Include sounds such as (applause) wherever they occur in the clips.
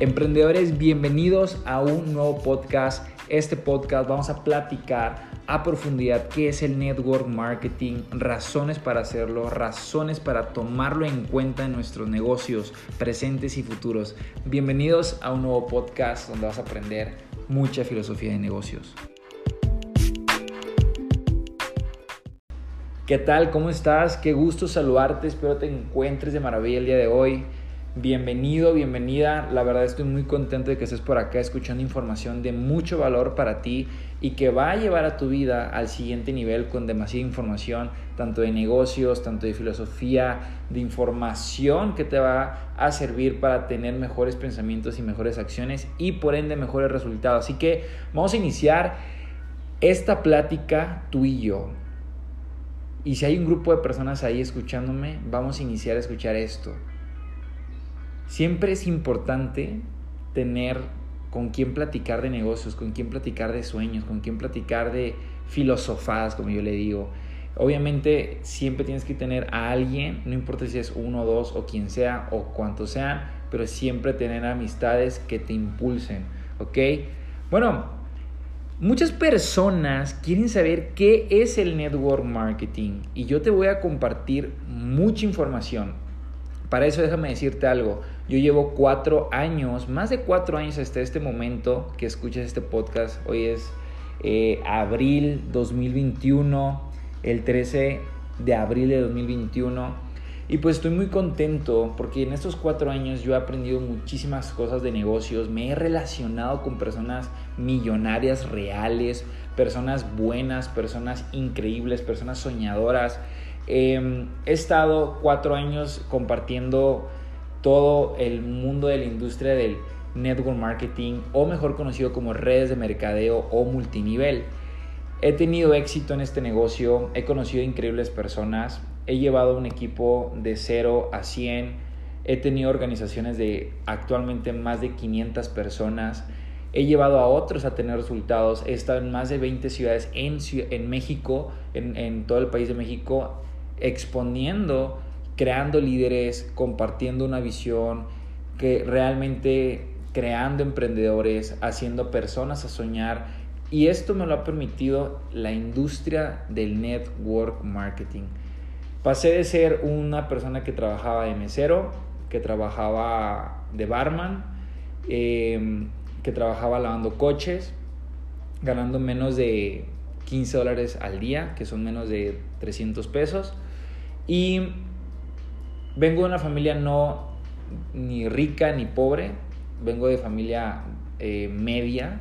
Emprendedores, bienvenidos a un nuevo podcast. Este podcast vamos a platicar a profundidad qué es el network marketing, razones para hacerlo, razones para tomarlo en cuenta en nuestros negocios presentes y futuros. Bienvenidos a un nuevo podcast donde vas a aprender mucha filosofía de negocios. ¿Qué tal? ¿Cómo estás? Qué gusto saludarte. Espero te encuentres de maravilla el día de hoy. Bienvenido, bienvenida. La verdad estoy muy contento de que estés por acá escuchando información de mucho valor para ti y que va a llevar a tu vida al siguiente nivel con demasiada información, tanto de negocios, tanto de filosofía, de información que te va a servir para tener mejores pensamientos y mejores acciones y por ende mejores resultados. Así que vamos a iniciar esta plática tú y yo. Y si hay un grupo de personas ahí escuchándome, vamos a iniciar a escuchar esto. Siempre es importante tener con quién platicar de negocios, con quién platicar de sueños, con quién platicar de filosofadas, como yo le digo. Obviamente siempre tienes que tener a alguien, no importa si es uno, dos o quien sea o cuantos sean, pero siempre tener amistades que te impulsen, ¿ok? Bueno, muchas personas quieren saber qué es el network marketing y yo te voy a compartir mucha información. Para eso déjame decirte algo. Yo llevo cuatro años, más de cuatro años hasta este momento que escuchas este podcast. Hoy es eh, abril 2021, el 13 de abril de 2021. Y pues estoy muy contento porque en estos cuatro años yo he aprendido muchísimas cosas de negocios, me he relacionado con personas millonarias reales, personas buenas, personas increíbles, personas soñadoras. Em, he estado cuatro años compartiendo todo el mundo de la industria del network marketing o mejor conocido como redes de mercadeo o multinivel. He tenido éxito en este negocio, he conocido increíbles personas, he llevado un equipo de 0 a 100, he tenido organizaciones de actualmente más de 500 personas, he llevado a otros a tener resultados, he estado en más de 20 ciudades en, México, en todo el país de México, exponiendo creando líderes, compartiendo una visión, que realmente creando emprendedores, haciendo personas a soñar. Y esto me lo ha permitido la industria del network marketing. Pasé de ser una persona que trabajaba de mesero, que trabajaba de barman, em, que trabajaba lavando coches, ganando menos de 15 dólares al día, que son menos de 300 pesos. Y vengo de una familia no ni rica ni pobre, vengo de familia eh, media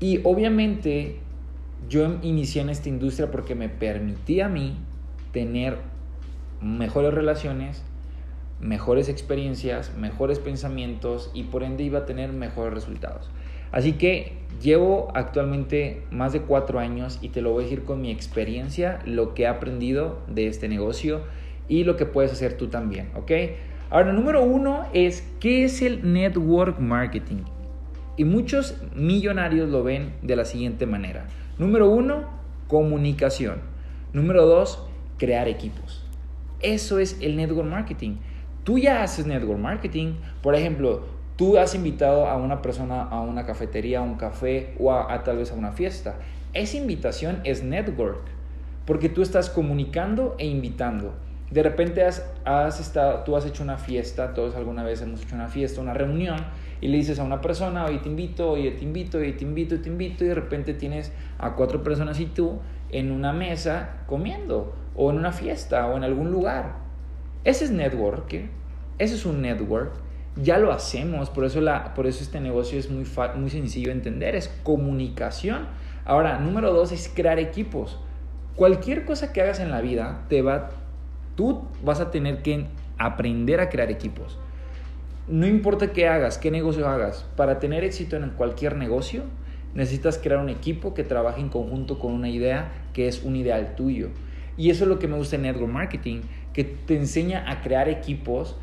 y obviamente yo inicié en esta industria porque me permitía a mí tener mejores relaciones, mejores experiencias, mejores pensamientos y por ende iba a tener mejores resultados. Así que llevo actualmente más de cuatro años y te lo voy a decir con mi experiencia, lo que he aprendido de este negocio y lo que puedes hacer tú también, ¿ok? Ahora, número uno es, ¿qué es el network marketing? Y muchos millonarios lo ven de la siguiente manera. Número uno, comunicación. Número dos, crear equipos. Eso es el network marketing. Tú ya haces network marketing. Por ejemplo, tú has invitado a una persona a una cafetería, a un café o a tal vez a una fiesta. Esa invitación es network. Porque tú estás comunicando e invitando. De repente has, has estado, tú has hecho una fiesta, todos alguna vez hemos hecho una fiesta, una reunión, y le dices a una persona, hoy te invito, hoy te invito, hoy te invito, te invito, y de repente tienes a cuatro personas y tú en una mesa comiendo, o en una fiesta, o en algún lugar. Ese es networking, ese es un network. Ya lo hacemos, por eso, la, por eso este negocio es muy, muy sencillo de entender, es comunicación. Ahora, número dos es crear equipos. Cualquier cosa que hagas en la vida te va Tú vas a tener que aprender a crear equipos. No importa qué hagas, qué negocio hagas, para tener éxito en cualquier negocio, necesitas crear un equipo que trabaje en conjunto con una idea que es un ideal tuyo. Y eso es lo que me gusta en Network Marketing, que te enseña a crear equipos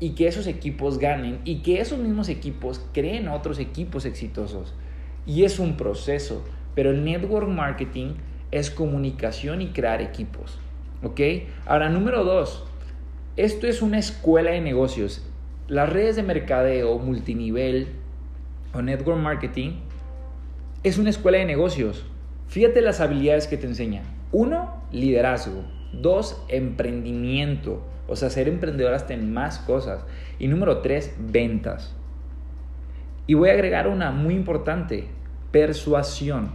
y que esos equipos ganen y que esos mismos equipos creen otros equipos exitosos. Y es un proceso, pero el Network Marketing es comunicación y crear equipos. ¿Ok? Ahora, número dos, esto es una escuela de negocios. las redes de mercadeo multinivel o network marketing es una escuela de negocios. Fíjate las habilidades que te enseña. Uno, liderazgo. Dos, emprendimiento. O sea, ser emprendedor hasta en más cosas. Y número tres, ventas. Y voy a agregar una muy importante, persuasión.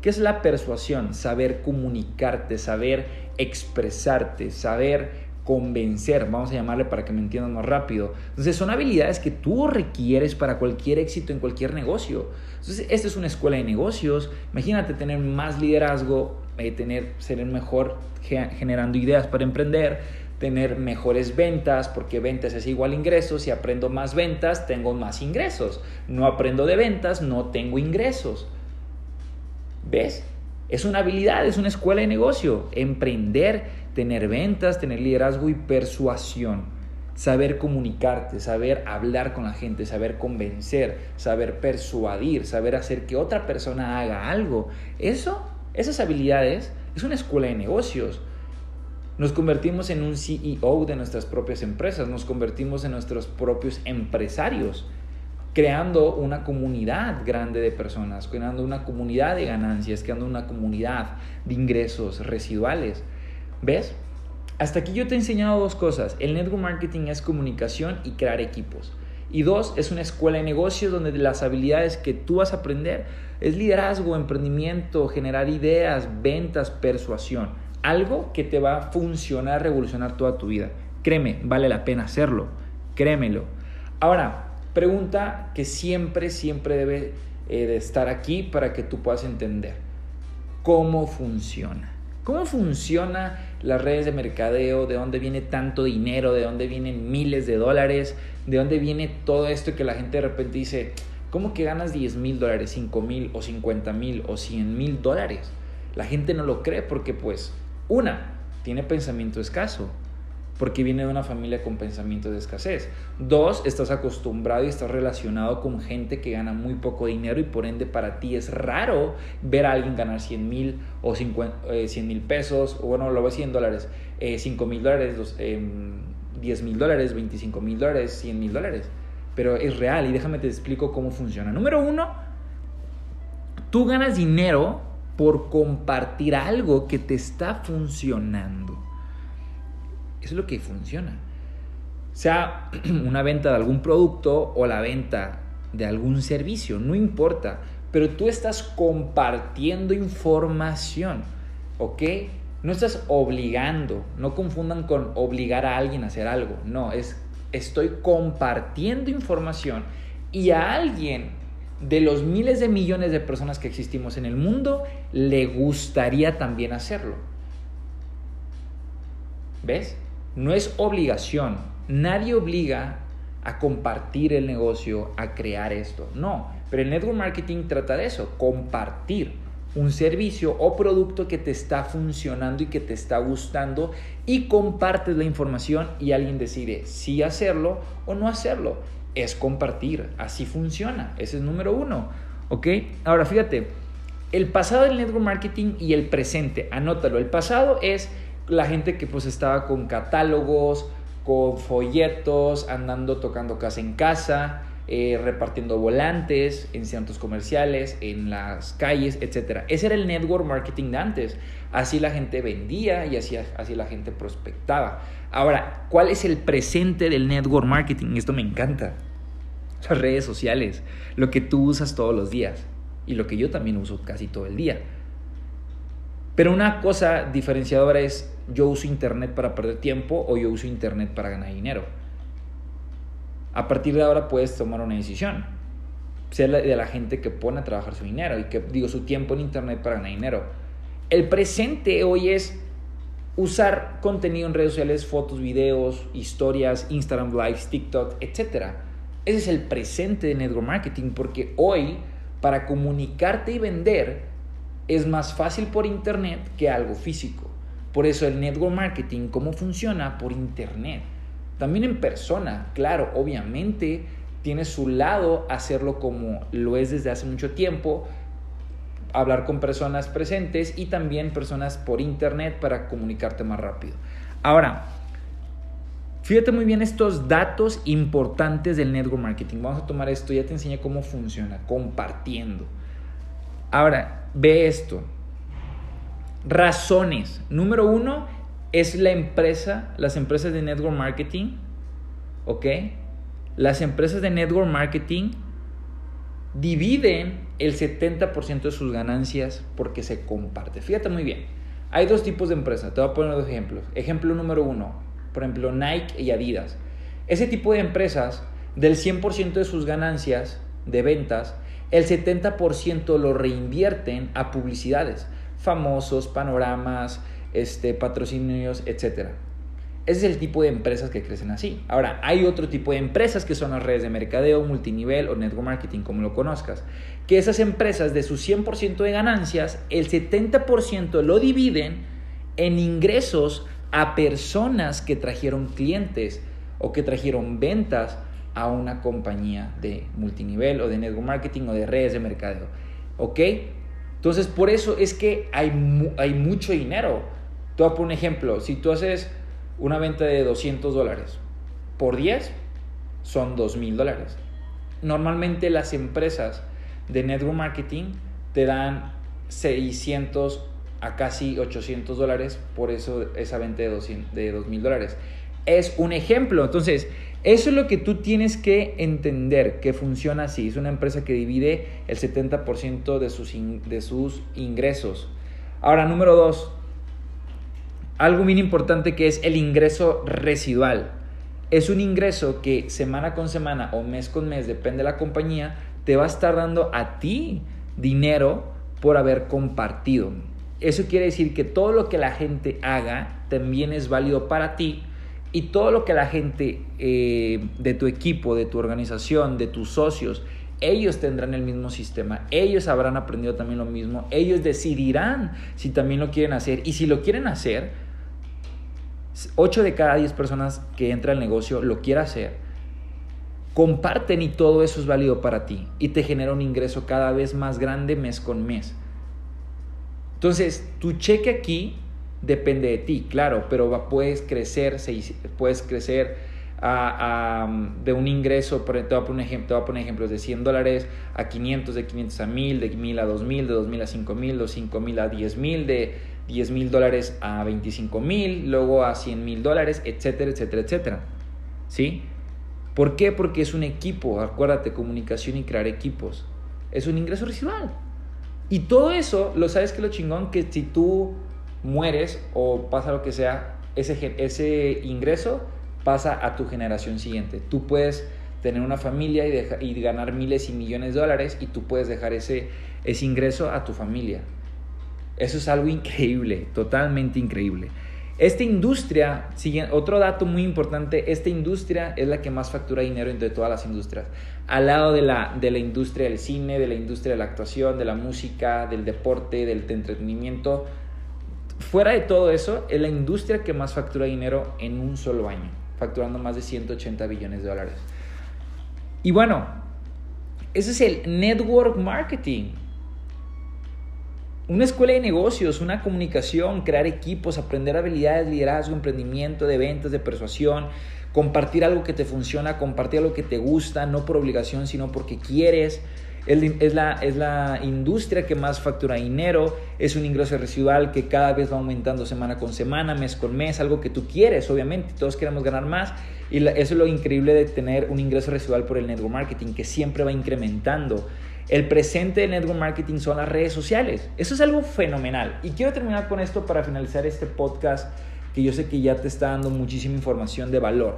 ¿Qué es la persuasión? Saber comunicarte, saber expresarte, saber convencer, vamos a llamarle para que me entiendan más rápido. Entonces son habilidades que tú requieres para cualquier éxito en cualquier negocio. Entonces esta es una escuela de negocios. Imagínate tener más liderazgo, eh, tener, ser el mejor generando ideas para emprender, tener mejores ventas, porque ventas es igual ingresos. Si aprendo más ventas, tengo más ingresos. No aprendo de ventas, no tengo ingresos. ¿Ves? Es una habilidad, es una escuela de negocio. Emprender tener ventas, tener liderazgo y persuasión. Saber comunicarte, saber hablar con la gente, saber convencer, saber persuadir, saber hacer que otra persona haga algo. Eso, esas habilidades, es una escuela de negocios. Nos convertimos en un CEO de nuestras propias empresas, nos convertimos en nuestros propios empresarios, creando una comunidad grande de personas, creando una comunidad de ganancias, creando una comunidad de ingresos residuales. ¿Ves? Hasta aquí yo te he enseñado dos cosas. El network marketing es comunicación y crear equipos. Y dos, es una escuela de negocios donde las habilidades que tú vas a aprender es liderazgo, emprendimiento, generar ideas, ventas, persuasión. Algo que te va a funcionar, revolucionar toda tu vida. Créeme, vale la pena hacerlo. Créemelo. Ahora, pregunta que siempre, siempre debe eh, estar aquí para que tú puedas entender. ¿Cómo funciona? ¿Cómo funciona las redes de mercadeo? ¿De dónde viene tanto dinero? ¿De dónde vienen miles de dólares? ¿De dónde viene todo esto que la gente de repente dice, ¿cómo que ganas 10 mil dólares, 5 mil o 50 mil o 100 mil dólares? La gente no lo cree porque pues, una, tiene pensamiento escaso porque viene de una familia con pensamiento de escasez. Dos, estás acostumbrado y estás relacionado con gente que gana muy poco dinero y por ende para ti es raro ver a alguien ganar 100 mil o 100 eh, mil pesos, o bueno, lo a 100 dólares, 5 eh, mil dólares, 10 em, mil dólares, 25 mil dólares, 100 mil dólares. Pero es real y déjame te explico cómo funciona. Número uno, tú ganas dinero por compartir algo que te está funcionando. Eso es lo que funciona. Sea (clears throat) una venta de algún producto o la venta de algún servicio, no importa. Pero tú estás compartiendo información, ¿ok? No estás obligando, no confundan con obligar a alguien a hacer algo. No, es estoy compartiendo información y a alguien de los miles de millones de personas que existimos en el mundo le gustaría también hacerlo. ¿Ves? No es obligación. Nadie obliga a compartir el negocio, a crear esto. No, pero el network marketing trata de eso, compartir un servicio o producto que te está funcionando y que te está gustando y compartes la información y alguien decide si hacerlo o no hacerlo. Es compartir, así funciona, ese es número uno. ¿Ok? Ahora fíjate, el pasado del network marketing y el presente, anótalo, el pasado es la gente que pues estaba con catálogos, con folletos, andando tocando casa en casa, eh, repartiendo volantes en centros comerciales, en las calles, etc. Ese era el network marketing de antes. Así la gente vendía y así, así la gente prospectaba. Ahora, ¿cuál es el presente del network marketing? Esto me encanta. Las redes sociales, lo que tú usas todos los días y lo que yo también uso casi todo el día. Pero una cosa diferenciadora es yo uso Internet para perder tiempo o yo uso Internet para ganar dinero. A partir de ahora puedes tomar una decisión. Ser de la gente que pone a trabajar su dinero y que digo su tiempo en Internet para ganar dinero. El presente hoy es usar contenido en redes sociales, fotos, videos, historias, Instagram Lives, TikTok, etc. Ese es el presente de network marketing porque hoy para comunicarte y vender es más fácil por Internet que algo físico. Por eso el network marketing, ¿cómo funciona? Por internet. También en persona, claro, obviamente tiene su lado hacerlo como lo es desde hace mucho tiempo, hablar con personas presentes y también personas por internet para comunicarte más rápido. Ahora, Fíjate muy bien estos datos importantes del network marketing. Vamos a tomar esto, ya te enseñé cómo funciona, compartiendo. Ahora, ve esto. Razones. Número uno es la empresa, las empresas de network marketing. ¿Ok? Las empresas de network marketing dividen el 70% de sus ganancias porque se comparte. Fíjate muy bien. Hay dos tipos de empresas. Te voy a poner dos ejemplos. Ejemplo número uno, por ejemplo, Nike y Adidas. Ese tipo de empresas, del 100% de sus ganancias de ventas, el 70% lo reinvierten a publicidades, famosos, panoramas, este, patrocinios, etc. Ese es el tipo de empresas que crecen así. Ahora, hay otro tipo de empresas que son las redes de mercadeo, multinivel o network marketing, como lo conozcas. Que esas empresas de su 100% de ganancias, el 70% lo dividen en ingresos a personas que trajeron clientes o que trajeron ventas a una compañía de multinivel o de network marketing o de redes de mercadeo. ¿Ok? Entonces, por eso es que hay, hay mucho dinero. Te voy a poner un ejemplo. Si tú haces una venta de 200 dólares por 10 son 2 mil dólares. Normalmente las empresas de network marketing te dan 600 a casi 800 dólares por eso esa venta de, 200, de 2 mil dólares. Es un ejemplo. Entonces, eso es lo que tú tienes que entender, que funciona así. Es una empresa que divide el 70% de sus, de sus ingresos. Ahora, número dos, algo bien importante que es el ingreso residual. Es un ingreso que semana con semana o mes con mes, depende de la compañía, te va a estar dando a ti dinero por haber compartido. Eso quiere decir que todo lo que la gente haga también es válido para ti y todo lo que la gente eh, de tu equipo, de tu organización, de tus socios, ellos tendrán el mismo sistema, ellos habrán aprendido también lo mismo, ellos decidirán si también lo quieren hacer y si lo quieren hacer, 8 de cada 10 personas que entran al negocio lo quiere hacer, comparten y todo eso es válido para ti y te genera un ingreso cada vez más grande mes con mes. Entonces, tu cheque aquí depende de ti, claro, pero puedes crecer, puedes crecer de un ingreso, te voy, a poner, te voy a poner ejemplos de 100 dólares a 500, de 500 a 1000, de 1000 a 2000, de 2000 a 5000, de 5000 a 10000, de 10 mil dólares a 25 mil, luego a 100 mil dólares, etcétera, etcétera, etcétera. ¿Sí? ¿Por qué? Porque es un equipo, acuérdate, comunicación y crear equipos. Es un ingreso residual. Y todo eso, lo sabes que lo chingón, que si tú mueres o pasa lo que sea, ese, ese ingreso pasa a tu generación siguiente. Tú puedes tener una familia y, y ganar miles y millones de dólares y tú puedes dejar ese, ese ingreso a tu familia. Eso es algo increíble, totalmente increíble. Esta industria, otro dato muy importante, esta industria es la que más factura dinero entre todas las industrias. Al lado de la, de la industria del cine, de la industria de la actuación, de la música, del deporte, del entretenimiento. Fuera de todo eso, es la industria que más factura dinero en un solo año, facturando más de 180 billones de dólares. Y bueno, ese es el network marketing. Una escuela de negocios, una comunicación, crear equipos, aprender habilidades, liderazgo, emprendimiento, de ventas, de persuasión, compartir algo que te funciona, compartir algo que te gusta, no por obligación, sino porque quieres. Es la, es la industria que más factura dinero, es un ingreso residual que cada vez va aumentando semana con semana, mes con mes, algo que tú quieres, obviamente, todos queremos ganar más y eso es lo increíble de tener un ingreso residual por el network marketing, que siempre va incrementando. El presente de network marketing son las redes sociales. Eso es algo fenomenal. Y quiero terminar con esto para finalizar este podcast que yo sé que ya te está dando muchísima información de valor.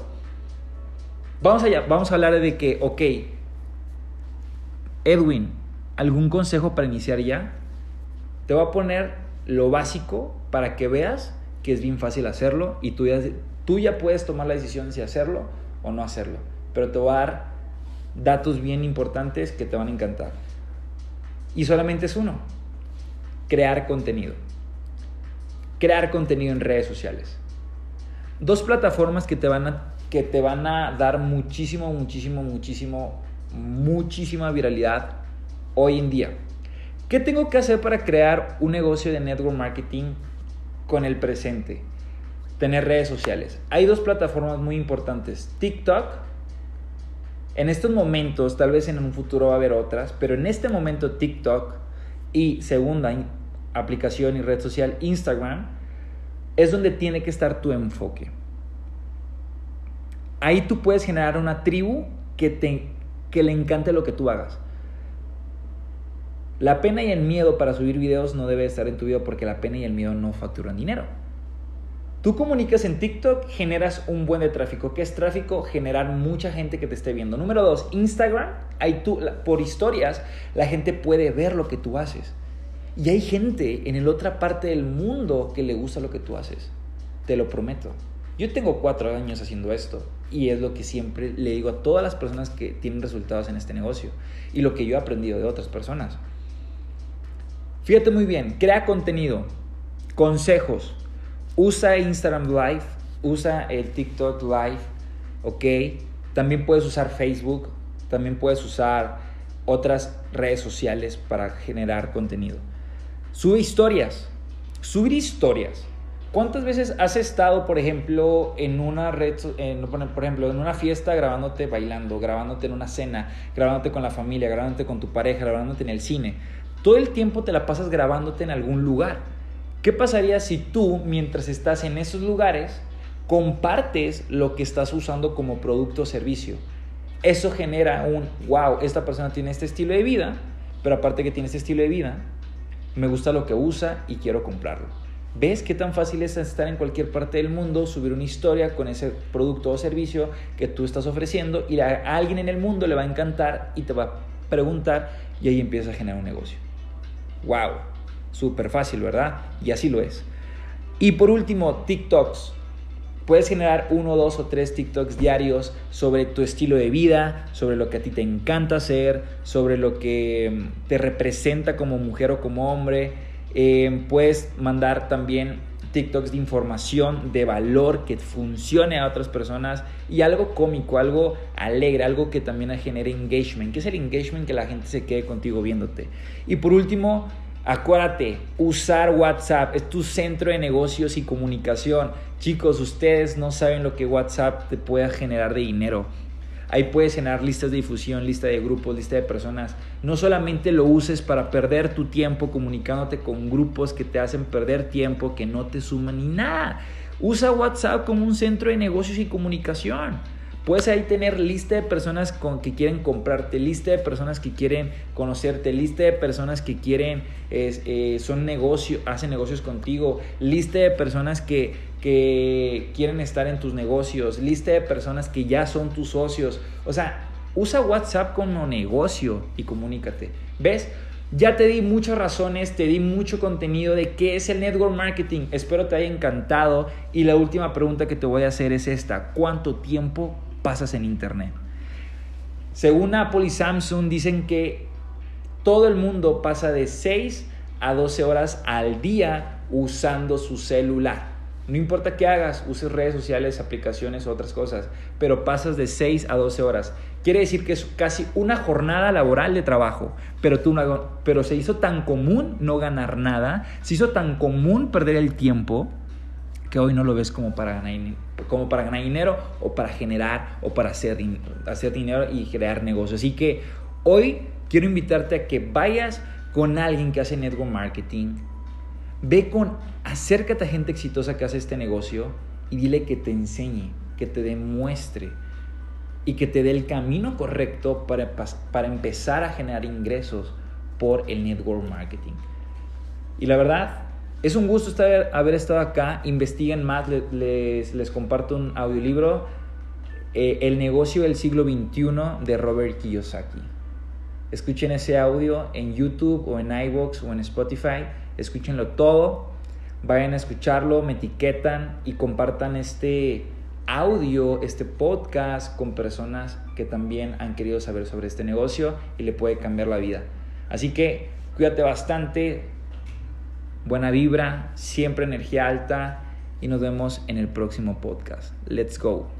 Vamos allá, vamos a hablar de que, ok, Edwin, ¿algún consejo para iniciar ya? Te voy a poner lo básico para que veas que es bien fácil hacerlo y tú ya, puedes tomar la decisión si hacerlo o no hacerlo. Pero te voy a dar datos bien importantes que te van a encantar. Y solamente es uno, crear contenido. Crear contenido en redes sociales. Dos plataformas que te van a, que te van a dar muchísimo, muchísimo, muchísimo, muchísima viralidad hoy en día. ¿Qué tengo que hacer para crear un negocio de network marketing con el presente? tener redes sociales. Hay dos plataformas muy importantes. TikTok. En estos momentos, tal vez en un futuro va a haber otras, pero en este momento TikTok y segunda aplicación y red social Instagram es donde tiene que estar tu enfoque. Ahí tú puedes generar una tribu que, te, que le encante lo que tú hagas. La pena y el miedo para subir videos no debe estar en tu vida porque la pena y el miedo no facturan dinero. Tú comunicas en TikTok, generas un buen de tráfico. ¿Qué es tráfico? Generar mucha gente que te esté viendo. Número dos, Instagram, hay tú, por historias, la gente puede ver lo que tú haces. Y hay gente en la otra parte del mundo que le gusta lo que tú haces. Te lo prometo. Yo tengo cuatro años haciendo esto y es lo que siempre le digo a todas las personas que tienen resultados en este negocio y lo que yo he aprendido de otras personas. Fíjate muy bien, crea contenido, consejos, Usa Instagram Live, usa el TikTok Live, ¿ok? También puedes usar Facebook, también puedes usar otras redes sociales para generar contenido. Sube historias, subir historias. ¿Cuántas veces has estado, por ejemplo, en una red, por ejemplo, en una fiesta grabándote bailando, grabándote en una cena, grabándote con la familia, grabándote con tu pareja, grabándote en el cine? Todo el tiempo te la pasas grabándote en algún lugar. ¿Qué pasaría si tú, mientras estás en esos lugares, compartes lo que estás usando como producto o servicio? Eso genera un, wow, esta persona tiene este estilo de vida, pero aparte que tiene este estilo de vida, me gusta lo que usa y quiero comprarlo. ¿Ves qué tan fácil es estar en cualquier parte del mundo, subir una historia con ese producto o servicio que tú estás ofreciendo y a alguien en el mundo le va a encantar y te va a preguntar y ahí empieza a generar un negocio? ¡Wow! Súper fácil, ¿verdad? Y así lo es. Y por último, TikToks. Puedes generar uno, dos o tres TikToks diarios sobre tu estilo de vida, sobre lo que a ti te encanta hacer, sobre lo que mm, te representa como mujer o como hombre. Em, puedes mandar también TikToks de información, de valor que funcione a otras personas y algo cómico, algo alegre, algo que también genere engagement. ¿Qué es el engagement? Que la gente se quede contigo viéndote. Y por último, Acuérdate, usar WhatsApp es tu centro de negocios y comunicación. Chicos, ustedes no saben lo que WhatsApp te puede generar de dinero. Ahí puedes generar listas de difusión, lista de grupos, lista de personas. No solamente lo uses para perder tu tiempo comunicándote con grupos que te hacen perder tiempo, que no te suman ni nada. Usa WhatsApp como un centro de negocios y comunicación. Puedes ahí tener lista de personas con, que quieren comprarte, lista de personas que quieren conocerte, lista de personas que quieren, eh, son negocio, hacen negocios contigo, lista de personas que, que quieren estar en tus negocios, lista de personas que ya son tus socios. O sea, usa WhatsApp como negocio y comunícate. ¿Ves? Ya te di muchas razones, te di mucho contenido de qué es el network marketing. Espero te haya encantado. Y la última pregunta que te voy a hacer es esta. ¿Cuánto tiempo pasas en Internet. Según Apple y Samsung dicen que todo el mundo pasa de 6 a 12 horas al día usando su celular. No importa qué hagas, uses redes sociales, aplicaciones o otras cosas, pero pasas de 6 a 12 horas. Quiere decir que es casi una jornada laboral de trabajo, pero, tú pero se hizo tan común no ganar nada, se hizo tan común perder el tiempo, que hoy no lo ves como para ganar, como para ganar dinero o para generar o para hacer, hacer dinero y crear negocios. Así que hoy quiero invitarte a que vayas con alguien que hace network marketing. Ve con, acércate a gente exitosa que hace este negocio y dile que te enseñe, que te demuestre y que te dé el camino correcto para, para empezar a generar ingresos por el network marketing. Y la verdad, es un gusto estar, haber estado acá. Investiguen más, les, comparto un audiolibro. Eh, el negocio del siglo XXI de Robert Kiyosaki. Escuchen ese audio en YouTube o en iVoox o en Spotify. Escúchenlo todo. Vayan a escucharlo, me etiquetan y compartan este audio, este podcast con personas que también han querido saber sobre este negocio y le puede cambiar la vida. Así que cuídate bastante, buena vibra, siempre energía alta y nos vemos en el próximo podcast. Let's go.